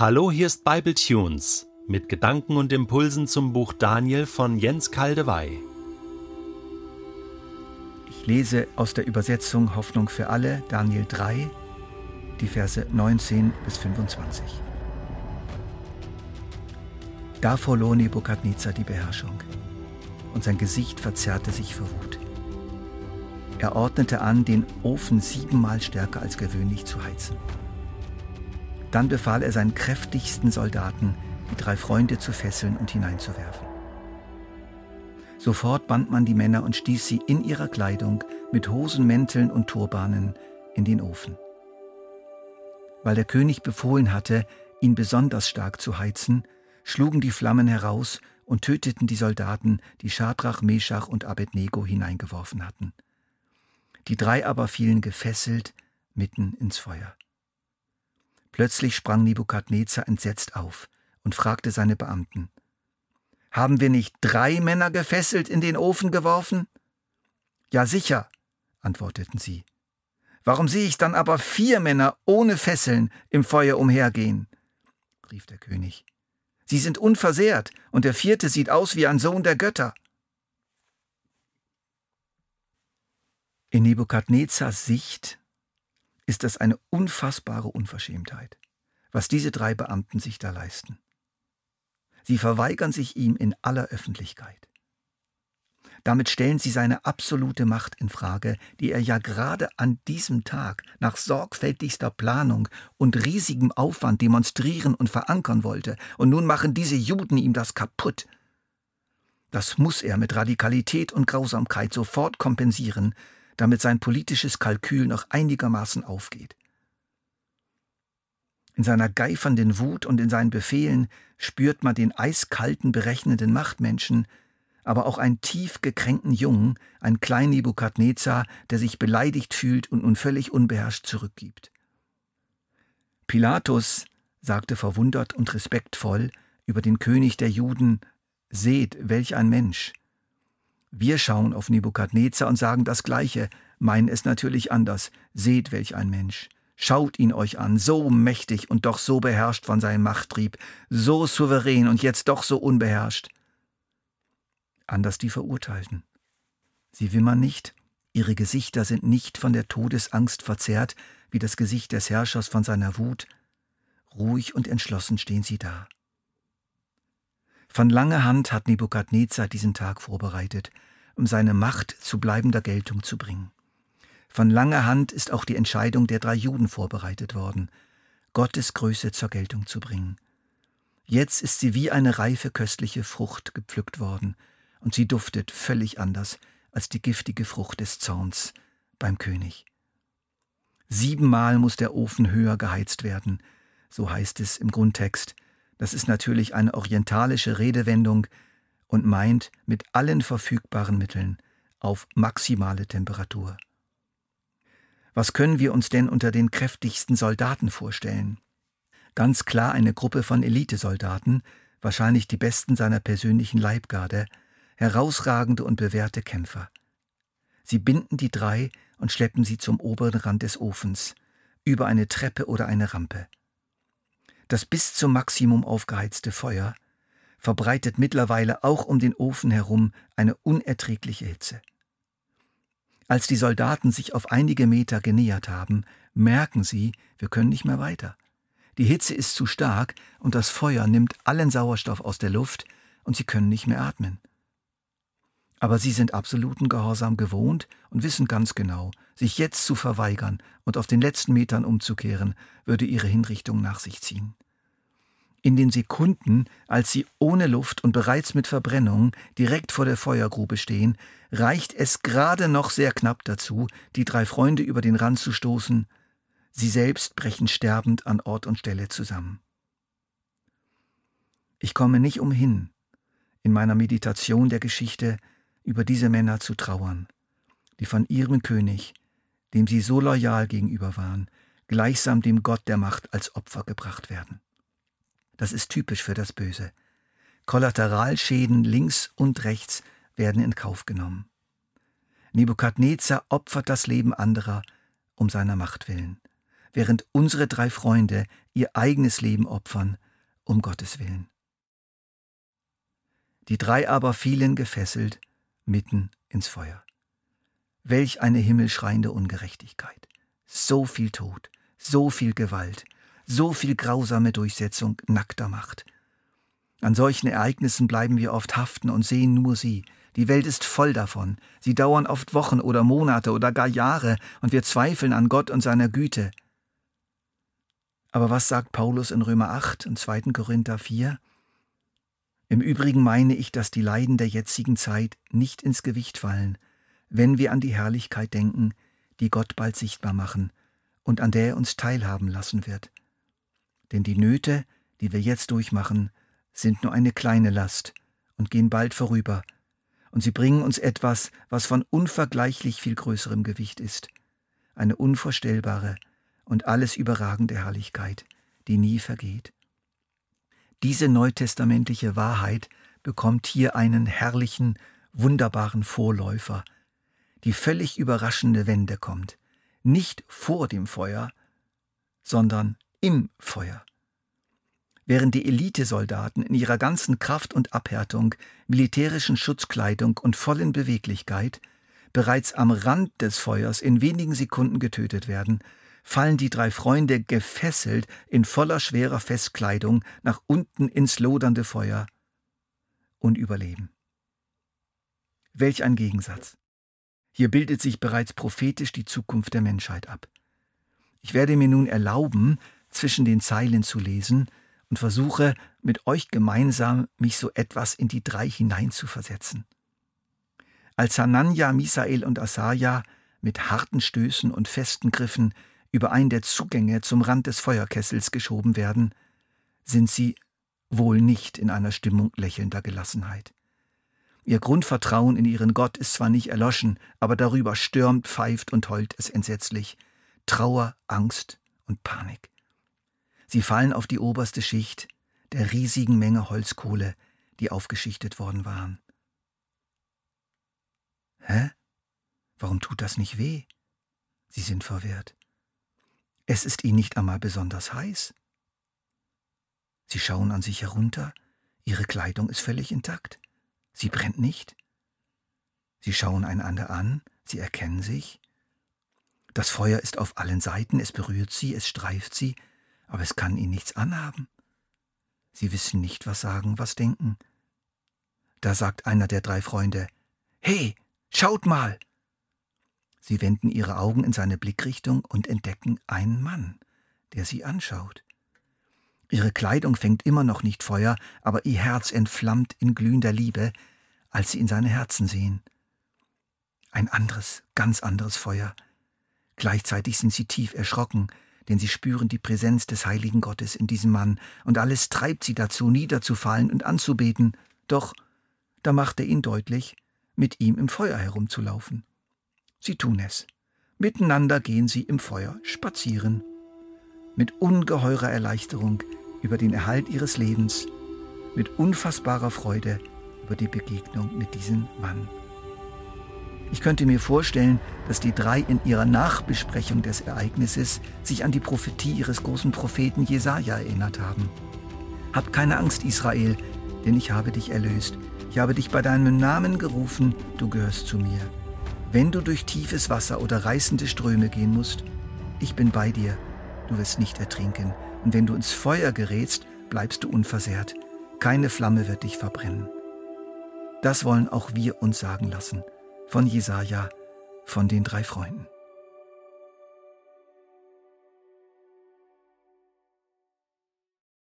Hallo, hier ist Bible Tunes mit Gedanken und Impulsen zum Buch Daniel von Jens Kaldewey. Ich lese aus der Übersetzung Hoffnung für alle, Daniel 3, die Verse 19 bis 25. Da verlor Nebukadnezar die Beherrschung und sein Gesicht verzerrte sich vor Wut. Er ordnete an, den Ofen siebenmal stärker als gewöhnlich zu heizen. Dann befahl er seinen kräftigsten Soldaten, die drei Freunde zu fesseln und hineinzuwerfen. Sofort band man die Männer und stieß sie in ihrer Kleidung mit Hosen, Mänteln und Turbanen in den Ofen. Weil der König befohlen hatte, ihn besonders stark zu heizen, schlugen die Flammen heraus und töteten die Soldaten, die Schadrach, Meschach und Abednego hineingeworfen hatten. Die drei aber fielen gefesselt mitten ins Feuer. Plötzlich sprang Nebukadnezar entsetzt auf und fragte seine Beamten, Haben wir nicht drei Männer gefesselt in den Ofen geworfen? Ja sicher, antworteten sie. Warum sehe ich dann aber vier Männer ohne Fesseln im Feuer umhergehen? rief der König. Sie sind unversehrt, und der vierte sieht aus wie ein Sohn der Götter. In Nebukadnezars Sicht ist das eine unfassbare Unverschämtheit, was diese drei Beamten sich da leisten. Sie verweigern sich ihm in aller Öffentlichkeit. Damit stellen sie seine absolute Macht in Frage, die er ja gerade an diesem Tag nach sorgfältigster Planung und riesigem Aufwand demonstrieren und verankern wollte, und nun machen diese Juden ihm das kaputt. Das muss er mit Radikalität und Grausamkeit sofort kompensieren, damit sein politisches Kalkül noch einigermaßen aufgeht. In seiner geifernden Wut und in seinen Befehlen spürt man den eiskalten, berechnenden Machtmenschen, aber auch einen tief gekränkten Jungen, einen kleinen Nebukadnezar, der sich beleidigt fühlt und nun völlig unbeherrscht zurückgibt. Pilatus sagte verwundert und respektvoll über den König der Juden, Seht, welch ein Mensch, wir schauen auf Nebukadnezar und sagen das Gleiche, meinen es natürlich anders. Seht, welch ein Mensch. Schaut ihn euch an, so mächtig und doch so beherrscht von seinem Machttrieb, so souverän und jetzt doch so unbeherrscht. Anders die Verurteilten. Sie wimmern nicht, ihre Gesichter sind nicht von der Todesangst verzerrt, wie das Gesicht des Herrschers von seiner Wut. Ruhig und entschlossen stehen sie da. Von langer Hand hat Nebukadnezar diesen Tag vorbereitet, um seine Macht zu bleibender Geltung zu bringen. Von langer Hand ist auch die Entscheidung der drei Juden vorbereitet worden, Gottes Größe zur Geltung zu bringen. Jetzt ist sie wie eine reife köstliche Frucht gepflückt worden, und sie duftet völlig anders als die giftige Frucht des Zorns beim König. Siebenmal muss der Ofen höher geheizt werden, so heißt es im Grundtext, das ist natürlich eine orientalische Redewendung und meint mit allen verfügbaren Mitteln auf maximale Temperatur. Was können wir uns denn unter den kräftigsten Soldaten vorstellen? Ganz klar eine Gruppe von Elitesoldaten, wahrscheinlich die besten seiner persönlichen Leibgarde, herausragende und bewährte Kämpfer. Sie binden die drei und schleppen sie zum oberen Rand des Ofens, über eine Treppe oder eine Rampe. Das bis zum Maximum aufgeheizte Feuer verbreitet mittlerweile auch um den Ofen herum eine unerträgliche Hitze. Als die Soldaten sich auf einige Meter genähert haben, merken sie, wir können nicht mehr weiter. Die Hitze ist zu stark und das Feuer nimmt allen Sauerstoff aus der Luft und sie können nicht mehr atmen. Aber sie sind absoluten Gehorsam gewohnt und wissen ganz genau, sich jetzt zu verweigern und auf den letzten Metern umzukehren, würde ihre Hinrichtung nach sich ziehen. In den Sekunden, als sie ohne Luft und bereits mit Verbrennung direkt vor der Feuergrube stehen, reicht es gerade noch sehr knapp dazu, die drei Freunde über den Rand zu stoßen. Sie selbst brechen sterbend an Ort und Stelle zusammen. Ich komme nicht umhin, in meiner Meditation der Geschichte über diese Männer zu trauern, die von ihrem König, dem sie so loyal gegenüber waren, gleichsam dem Gott der Macht als Opfer gebracht werden. Das ist typisch für das Böse. Kollateralschäden links und rechts werden in Kauf genommen. Nebukadnezar opfert das Leben anderer um seiner Macht willen. während unsere drei Freunde ihr eigenes Leben opfern, um Gottes willen. Die drei aber fielen gefesselt mitten ins Feuer. Welch eine himmelschreiende Ungerechtigkeit. So viel Tod, so viel Gewalt, so viel grausame Durchsetzung nackter Macht. An solchen Ereignissen bleiben wir oft haften und sehen nur sie. Die Welt ist voll davon. Sie dauern oft Wochen oder Monate oder gar Jahre und wir zweifeln an Gott und seiner Güte. Aber was sagt Paulus in Römer 8 und 2. Korinther 4? Im Übrigen meine ich, dass die Leiden der jetzigen Zeit nicht ins Gewicht fallen, wenn wir an die Herrlichkeit denken, die Gott bald sichtbar machen und an der er uns teilhaben lassen wird. Denn die Nöte, die wir jetzt durchmachen, sind nur eine kleine Last und gehen bald vorüber, und sie bringen uns etwas, was von unvergleichlich viel größerem Gewicht ist, eine unvorstellbare und alles überragende Herrlichkeit, die nie vergeht. Diese neutestamentliche Wahrheit bekommt hier einen herrlichen, wunderbaren Vorläufer. Die völlig überraschende Wende kommt, nicht vor dem Feuer, sondern im Feuer. Während die Elitesoldaten in ihrer ganzen Kraft und Abhärtung, militärischen Schutzkleidung und vollen Beweglichkeit bereits am Rand des Feuers in wenigen Sekunden getötet werden, fallen die drei Freunde gefesselt in voller schwerer Festkleidung nach unten ins lodernde Feuer und überleben. Welch ein Gegensatz. Hier bildet sich bereits prophetisch die Zukunft der Menschheit ab. Ich werde mir nun erlauben, zwischen den Zeilen zu lesen und versuche mit euch gemeinsam mich so etwas in die drei hineinzuversetzen. Als Hanania, Misael und Asaja mit harten Stößen und festen Griffen über einen der Zugänge zum Rand des Feuerkessels geschoben werden, sind sie wohl nicht in einer Stimmung lächelnder Gelassenheit. Ihr Grundvertrauen in ihren Gott ist zwar nicht erloschen, aber darüber stürmt, pfeift und heult es entsetzlich. Trauer, Angst und Panik. Sie fallen auf die oberste Schicht der riesigen Menge Holzkohle, die aufgeschichtet worden waren. Hä? Warum tut das nicht weh? Sie sind verwirrt. Es ist ihnen nicht einmal besonders heiß. Sie schauen an sich herunter, ihre Kleidung ist völlig intakt. Sie brennt nicht. Sie schauen einander an, sie erkennen sich. Das Feuer ist auf allen Seiten, es berührt sie, es streift sie, aber es kann ihnen nichts anhaben. Sie wissen nicht, was sagen, was denken. Da sagt einer der drei Freunde, Hey, schaut mal! Sie wenden ihre Augen in seine Blickrichtung und entdecken einen Mann, der sie anschaut. Ihre Kleidung fängt immer noch nicht Feuer, aber ihr Herz entflammt in glühender Liebe, als sie in seine Herzen sehen. Ein anderes, ganz anderes Feuer. Gleichzeitig sind sie tief erschrocken, denn sie spüren die Präsenz des heiligen Gottes in diesem Mann, und alles treibt sie dazu, niederzufallen und anzubeten. Doch da macht er ihnen deutlich, mit ihm im Feuer herumzulaufen. Sie tun es. Miteinander gehen sie im Feuer spazieren. Mit ungeheurer Erleichterung über den Erhalt ihres Lebens, mit unfassbarer Freude über die Begegnung mit diesem Mann. Ich könnte mir vorstellen, dass die drei in ihrer Nachbesprechung des Ereignisses sich an die Prophetie ihres großen Propheten Jesaja erinnert haben. Hab keine Angst, Israel, denn ich habe dich erlöst. Ich habe dich bei deinem Namen gerufen, du gehörst zu mir. Wenn du durch tiefes Wasser oder reißende Ströme gehen musst, ich bin bei dir, du wirst nicht ertrinken. Und wenn du ins Feuer gerätst, bleibst du unversehrt. Keine Flamme wird dich verbrennen. Das wollen auch wir uns sagen lassen von Jesaja, von den drei Freunden.